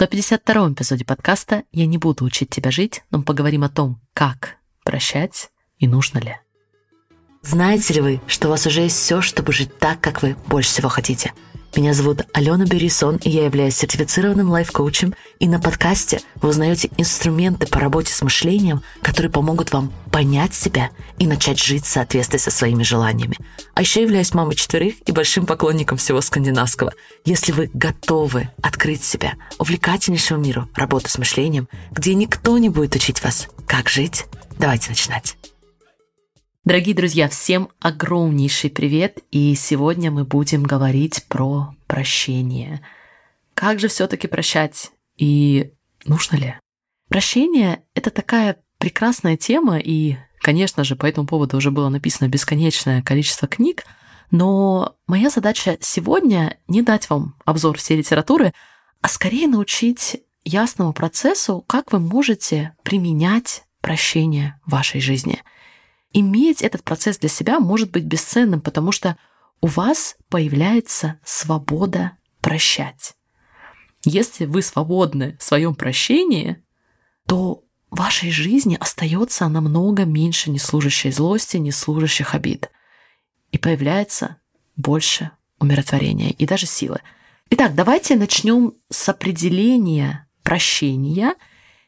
152 эпизоде подкаста «Я не буду учить тебя жить», но мы поговорим о том, как прощать и нужно ли. Знаете ли вы, что у вас уже есть все, чтобы жить так, как вы больше всего хотите – меня зовут Алена Берисон, и я являюсь сертифицированным лайф-коучем. И на подкасте вы узнаете инструменты по работе с мышлением, которые помогут вам понять себя и начать жить в соответствии со своими желаниями. А еще являюсь мамой четверых и большим поклонником всего скандинавского. Если вы готовы открыть себя увлекательнейшему миру работы с мышлением, где никто не будет учить вас, как жить, давайте начинать. Дорогие друзья, всем огромнейший привет, и сегодня мы будем говорить про прощение. Как же все-таки прощать и нужно ли? Прощение — это такая прекрасная тема, и, конечно же, по этому поводу уже было написано бесконечное количество книг, но моя задача сегодня не дать вам обзор всей литературы, а скорее научить ясному процессу, как вы можете применять прощение в вашей жизни — Иметь этот процесс для себя может быть бесценным, потому что у вас появляется свобода прощать. Если вы свободны в своем прощении, то в вашей жизни остается намного меньше неслужащей злости, неслужащих обид. И появляется больше умиротворения и даже силы. Итак, давайте начнем с определения прощения.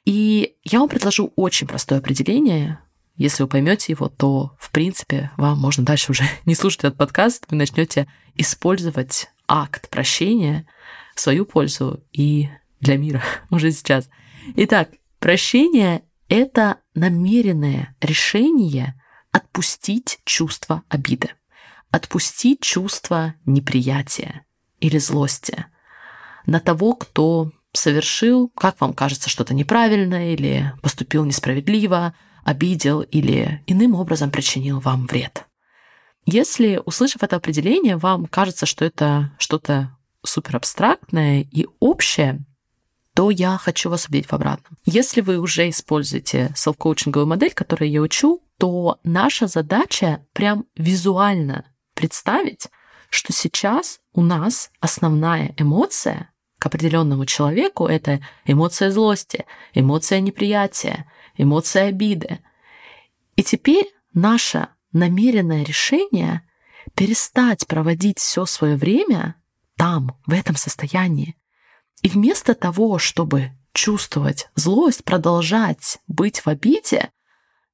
И я вам предложу очень простое определение, если вы поймете его, то, в принципе, вам можно дальше уже не слушать этот подкаст, вы начнете использовать акт прощения в свою пользу и для мира уже сейчас. Итак, прощение — это намеренное решение отпустить чувство обиды, отпустить чувство неприятия или злости на того, кто совершил, как вам кажется, что-то неправильное или поступил несправедливо, обидел или иным образом причинил вам вред. Если, услышав это определение, вам кажется, что это что-то супер абстрактное и общее, то я хочу вас убедить в обратном. Если вы уже используете селф-коучинговую модель, которую я учу, то наша задача прям визуально представить, что сейчас у нас основная эмоция к определенному человеку это эмоция злости, эмоция неприятия, эмоция обиды. И теперь наше намеренное решение перестать проводить все свое время там, в этом состоянии. И вместо того, чтобы чувствовать злость, продолжать быть в обиде,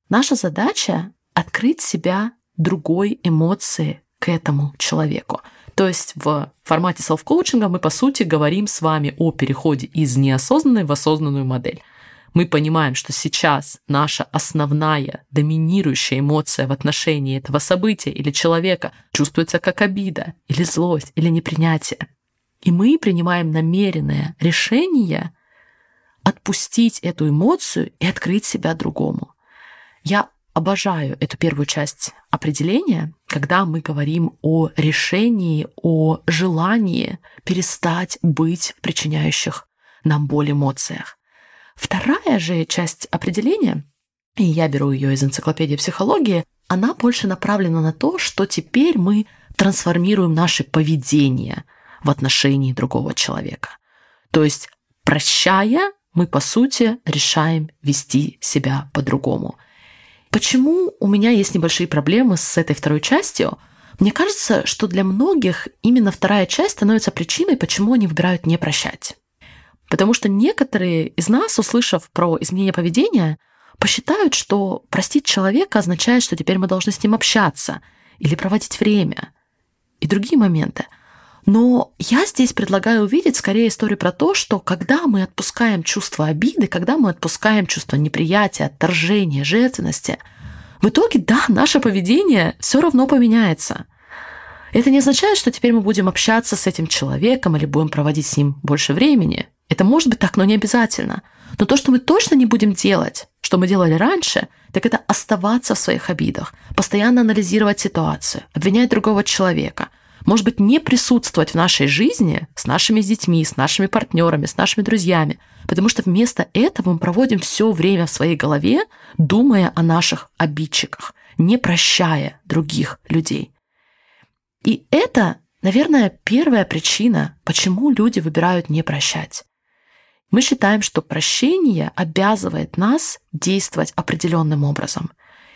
наша задача открыть себя другой эмоции к этому человеку. То есть в формате селф-коучинга мы, по сути, говорим с вами о переходе из неосознанной в осознанную модель мы понимаем, что сейчас наша основная доминирующая эмоция в отношении этого события или человека чувствуется как обида, или злость, или непринятие. И мы принимаем намеренное решение отпустить эту эмоцию и открыть себя другому. Я обожаю эту первую часть определения, когда мы говорим о решении, о желании перестать быть в причиняющих нам боль эмоциях. Вторая же часть определения, и я беру ее из энциклопедии психологии, она больше направлена на то, что теперь мы трансформируем наше поведение в отношении другого человека. То есть, прощая, мы, по сути, решаем вести себя по-другому. Почему у меня есть небольшие проблемы с этой второй частью? Мне кажется, что для многих именно вторая часть становится причиной, почему они выбирают не прощать. Потому что некоторые из нас, услышав про изменение поведения, посчитают, что простить человека означает, что теперь мы должны с ним общаться или проводить время и другие моменты. Но я здесь предлагаю увидеть скорее историю про то, что когда мы отпускаем чувство обиды, когда мы отпускаем чувство неприятия, отторжения, жертвенности, в итоге, да, наше поведение все равно поменяется. Это не означает, что теперь мы будем общаться с этим человеком или будем проводить с ним больше времени. Это может быть так, но не обязательно. Но то, что мы точно не будем делать, что мы делали раньше, так это оставаться в своих обидах, постоянно анализировать ситуацию, обвинять другого человека, может быть, не присутствовать в нашей жизни с нашими детьми, с нашими партнерами, с нашими друзьями, потому что вместо этого мы проводим все время в своей голове, думая о наших обидчиках, не прощая других людей. И это, наверное, первая причина, почему люди выбирают не прощать. Мы считаем, что прощение обязывает нас действовать определенным образом.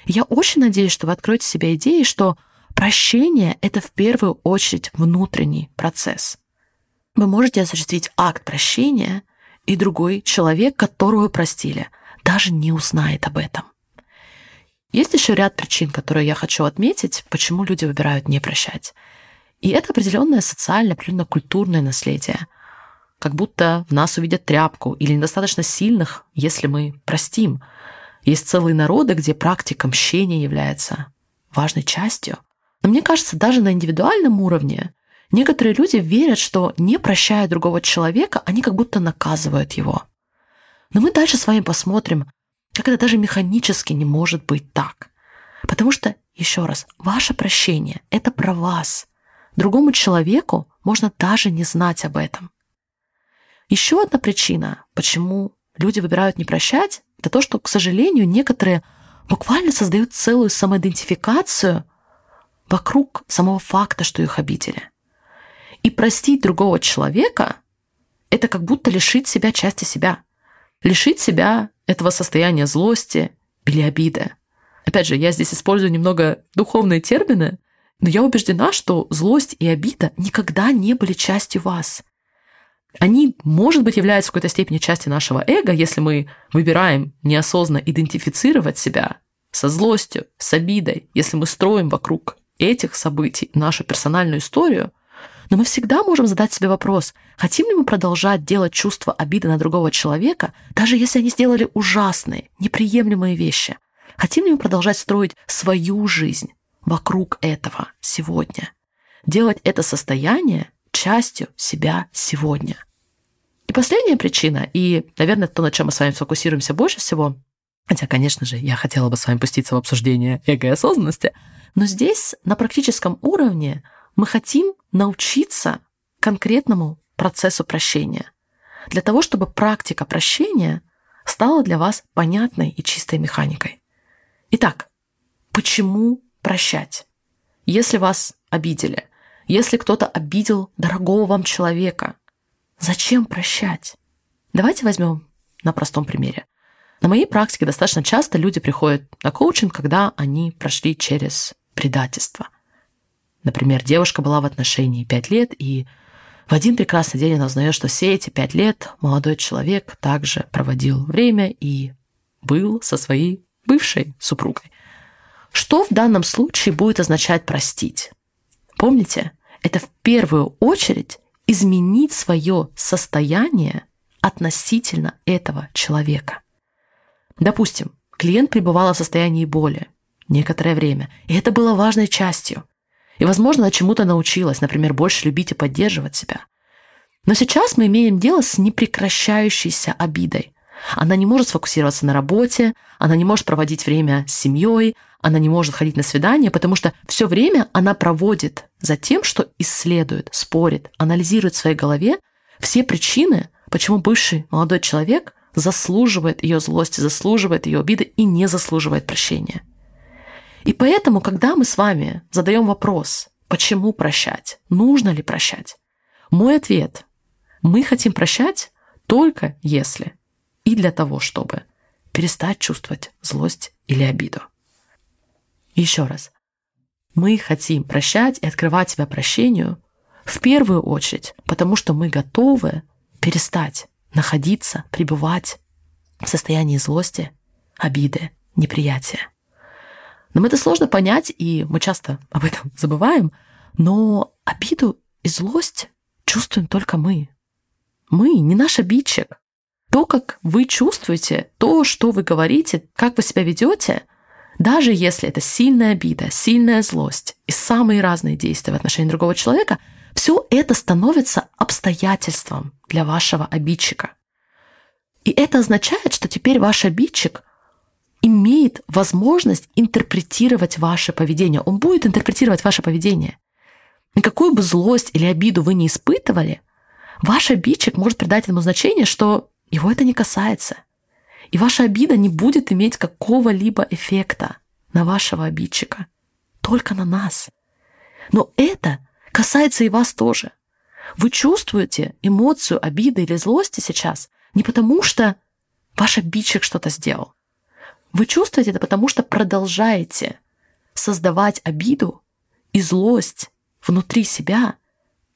Я очень надеюсь, что вы откроете себе идеи, что прощение — это в первую очередь внутренний процесс. Вы можете осуществить акт прощения, и другой человек, которого простили, даже не узнает об этом. Есть еще ряд причин, которые я хочу отметить, почему люди выбирают не прощать. И это определенное социальное, определенно культурное наследие — как будто в нас увидят тряпку или недостаточно сильных, если мы простим. Есть целые народы, где практика мщения является важной частью. Но мне кажется, даже на индивидуальном уровне некоторые люди верят, что не прощая другого человека, они как будто наказывают его. Но мы дальше с вами посмотрим, как это даже механически не может быть так. Потому что, еще раз, ваше прощение — это про вас. Другому человеку можно даже не знать об этом. Еще одна причина, почему люди выбирают не прощать, это то, что, к сожалению, некоторые буквально создают целую самоидентификацию вокруг самого факта, что их обидели. И простить другого человека — это как будто лишить себя части себя. Лишить себя этого состояния злости или обиды. Опять же, я здесь использую немного духовные термины, но я убеждена, что злость и обида никогда не были частью вас они, может быть, являются в какой-то степени частью нашего эго, если мы выбираем неосознанно идентифицировать себя со злостью, с обидой, если мы строим вокруг этих событий нашу персональную историю, но мы всегда можем задать себе вопрос, хотим ли мы продолжать делать чувство обиды на другого человека, даже если они сделали ужасные, неприемлемые вещи? Хотим ли мы продолжать строить свою жизнь вокруг этого сегодня? Делать это состояние частью себя сегодня. И последняя причина, и, наверное, то, на чем мы с вами сфокусируемся больше всего, хотя, конечно же, я хотела бы с вами пуститься в обсуждение эго и осознанности, но здесь на практическом уровне мы хотим научиться конкретному процессу прощения. Для того, чтобы практика прощения стала для вас понятной и чистой механикой. Итак, почему прощать? Если вас обидели, если кто-то обидел дорогого вам человека, зачем прощать? Давайте возьмем на простом примере. На моей практике достаточно часто люди приходят на коучинг, когда они прошли через предательство. Например, девушка была в отношении 5 лет, и в один прекрасный день она узнает, что все эти 5 лет молодой человек также проводил время и был со своей бывшей супругой. Что в данном случае будет означать простить? Помните, это в первую очередь изменить свое состояние относительно этого человека. Допустим, клиент пребывал в состоянии боли некоторое время, и это было важной частью. И, возможно, чему-то научилась, например, больше любить и поддерживать себя. Но сейчас мы имеем дело с непрекращающейся обидой. Она не может сфокусироваться на работе, она не может проводить время с семьей, она не может ходить на свидания, потому что все время она проводит за тем, что исследует, спорит, анализирует в своей голове все причины, почему бывший молодой человек заслуживает ее злости, заслуживает ее обиды и не заслуживает прощения. И поэтому, когда мы с вами задаем вопрос, почему прощать, нужно ли прощать, мой ответ – мы хотим прощать только если и для того, чтобы перестать чувствовать злость или обиду. Еще раз. Мы хотим прощать и открывать себя прощению в первую очередь, потому что мы готовы перестать находиться, пребывать в состоянии злости, обиды, неприятия. Нам это сложно понять, и мы часто об этом забываем, но обиду и злость чувствуем только мы. Мы, не наш обидчик. То, как вы чувствуете, то, что вы говорите, как вы себя ведете, даже если это сильная обида, сильная злость и самые разные действия в отношении другого человека, все это становится обстоятельством для вашего обидчика. И это означает, что теперь ваш обидчик имеет возможность интерпретировать ваше поведение. Он будет интерпретировать ваше поведение. И какую бы злость или обиду вы не испытывали, ваш обидчик может придать этому значение, что его это не касается – и ваша обида не будет иметь какого-либо эффекта на вашего обидчика, только на нас. Но это касается и вас тоже. Вы чувствуете эмоцию обиды или злости сейчас не потому, что ваш обидчик что-то сделал. Вы чувствуете это потому, что продолжаете создавать обиду и злость внутри себя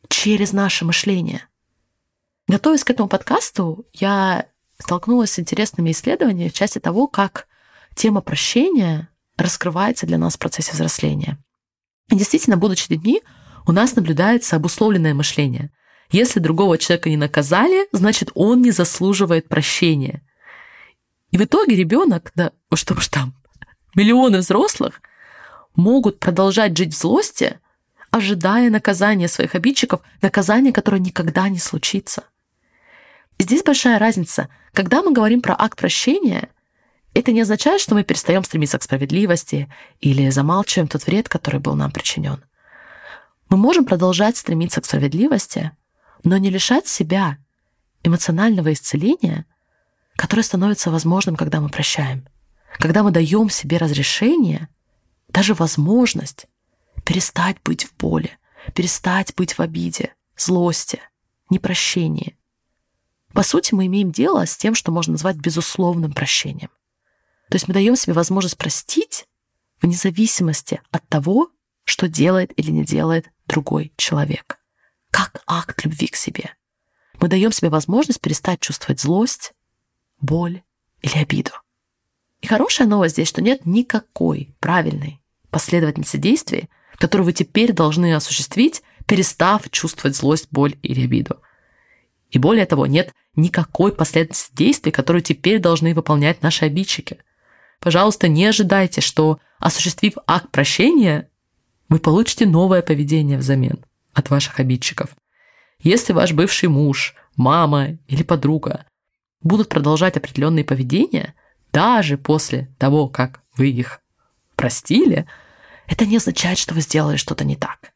через наше мышление. Готовясь к этому подкасту, я столкнулась с интересными исследованиями в части того, как тема прощения раскрывается для нас в процессе взросления. И действительно, будучи детьми, у нас наблюдается обусловленное мышление. Если другого человека не наказали, значит, он не заслуживает прощения. И в итоге ребенок, да что уж там, миллионы взрослых могут продолжать жить в злости, ожидая наказания своих обидчиков, наказания, которое никогда не случится. Здесь большая разница. Когда мы говорим про акт прощения, это не означает, что мы перестаем стремиться к справедливости или замалчиваем тот вред, который был нам причинен. Мы можем продолжать стремиться к справедливости, но не лишать себя эмоционального исцеления, которое становится возможным, когда мы прощаем, когда мы даем себе разрешение, даже возможность перестать быть в боли, перестать быть в обиде, злости, непрощении. По сути, мы имеем дело с тем, что можно назвать безусловным прощением. То есть мы даем себе возможность простить вне зависимости от того, что делает или не делает другой человек. Как акт любви к себе. Мы даем себе возможность перестать чувствовать злость, боль или обиду. И хорошая новость здесь, что нет никакой правильной последовательности действий, которую вы теперь должны осуществить, перестав чувствовать злость, боль или обиду. И более того, нет никакой последовательности действий, которую теперь должны выполнять наши обидчики. Пожалуйста, не ожидайте, что, осуществив акт прощения, вы получите новое поведение взамен от ваших обидчиков. Если ваш бывший муж, мама или подруга будут продолжать определенные поведения, даже после того, как вы их простили, это не означает, что вы сделали что-то не так.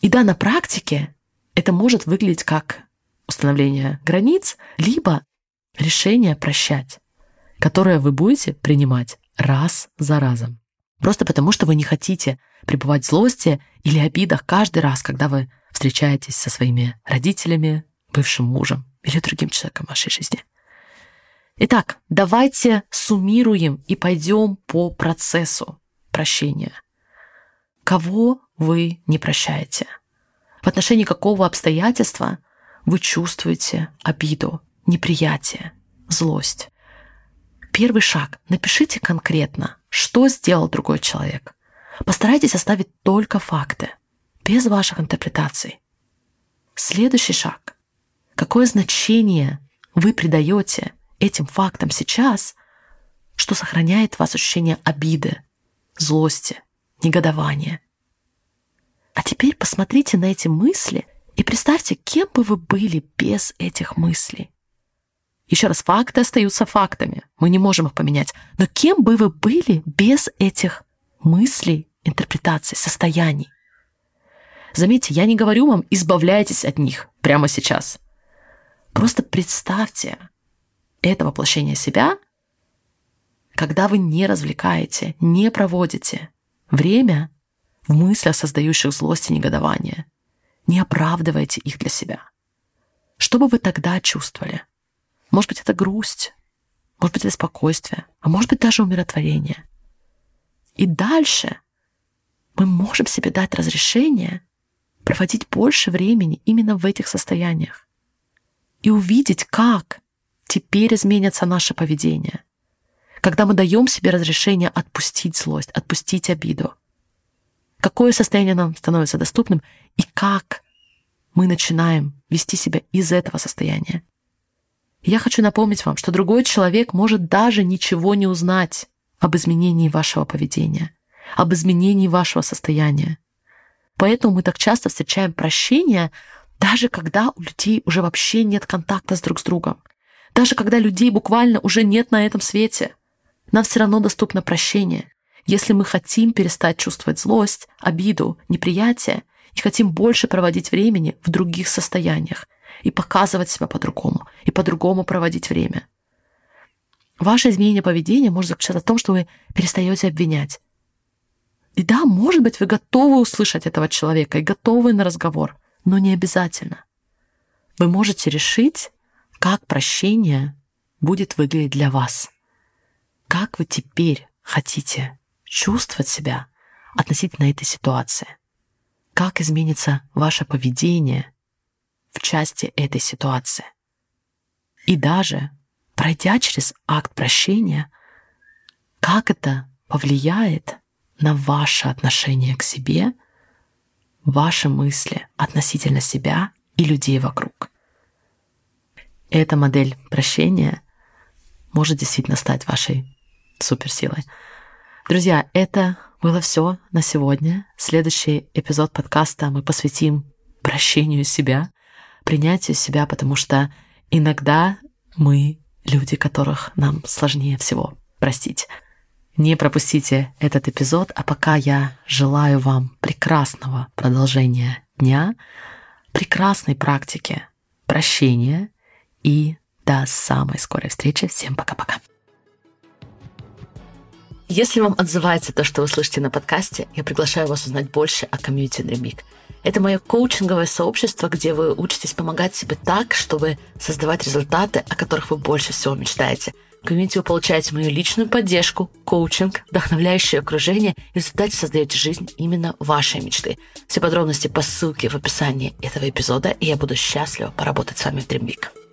И да, на практике это может выглядеть как установление границ, либо решение прощать, которое вы будете принимать раз за разом. Просто потому, что вы не хотите пребывать в злости или обидах каждый раз, когда вы встречаетесь со своими родителями, бывшим мужем или другим человеком в вашей жизни. Итак, давайте суммируем и пойдем по процессу прощения. Кого вы не прощаете? В отношении какого обстоятельства вы чувствуете обиду, неприятие, злость? Первый шаг. Напишите конкретно, что сделал другой человек. Постарайтесь оставить только факты, без ваших интерпретаций. Следующий шаг. Какое значение вы придаете этим фактам сейчас, что сохраняет в вас ощущение обиды, злости, негодования. А теперь посмотрите на эти мысли и представьте, кем бы вы были без этих мыслей. Еще раз, факты остаются фактами. Мы не можем их поменять. Но кем бы вы были без этих мыслей, интерпретаций, состояний? Заметьте, я не говорю вам, избавляйтесь от них прямо сейчас. Просто представьте, это воплощение себя, когда вы не развлекаете, не проводите время в мыслях, создающих злость и негодование. Не оправдывайте их для себя. Что бы вы тогда чувствовали? Может быть, это грусть, может быть, это спокойствие, а может быть, даже умиротворение. И дальше мы можем себе дать разрешение проводить больше времени именно в этих состояниях и увидеть, как теперь изменится наше поведение. Когда мы даем себе разрешение отпустить злость, отпустить обиду. Какое состояние нам становится доступным и как мы начинаем вести себя из этого состояния. Я хочу напомнить вам, что другой человек может даже ничего не узнать об изменении вашего поведения, об изменении вашего состояния. Поэтому мы так часто встречаем прощение, даже когда у людей уже вообще нет контакта с друг с другом. Даже когда людей буквально уже нет на этом свете, нам все равно доступно прощение, если мы хотим перестать чувствовать злость, обиду, неприятие и хотим больше проводить времени в других состояниях и показывать себя по-другому, и по-другому проводить время. Ваше изменение поведения может заключаться в том, что вы перестаете обвинять. И да, может быть, вы готовы услышать этого человека и готовы на разговор, но не обязательно. Вы можете решить как прощение будет выглядеть для вас. Как вы теперь хотите чувствовать себя относительно этой ситуации? Как изменится ваше поведение в части этой ситуации? И даже пройдя через акт прощения, как это повлияет на ваше отношение к себе, ваши мысли относительно себя и людей вокруг. Эта модель прощения может действительно стать вашей суперсилой. Друзья, это было все на сегодня. Следующий эпизод подкаста мы посвятим прощению себя, принятию себя, потому что иногда мы люди, которых нам сложнее всего простить. Не пропустите этот эпизод, а пока я желаю вам прекрасного продолжения дня, прекрасной практики прощения и до самой скорой встречи. Всем пока-пока. Если вам отзывается то, что вы слышите на подкасте, я приглашаю вас узнать больше о комьюнити Dreamik. Это мое коучинговое сообщество, где вы учитесь помогать себе так, чтобы создавать результаты, о которых вы больше всего мечтаете – в комьюнити вы получаете мою личную поддержку, коучинг, вдохновляющее окружение и в результате создаете жизнь именно вашей мечты. Все подробности по ссылке в описании этого эпизода, и я буду счастлива поработать с вами в Dream Week.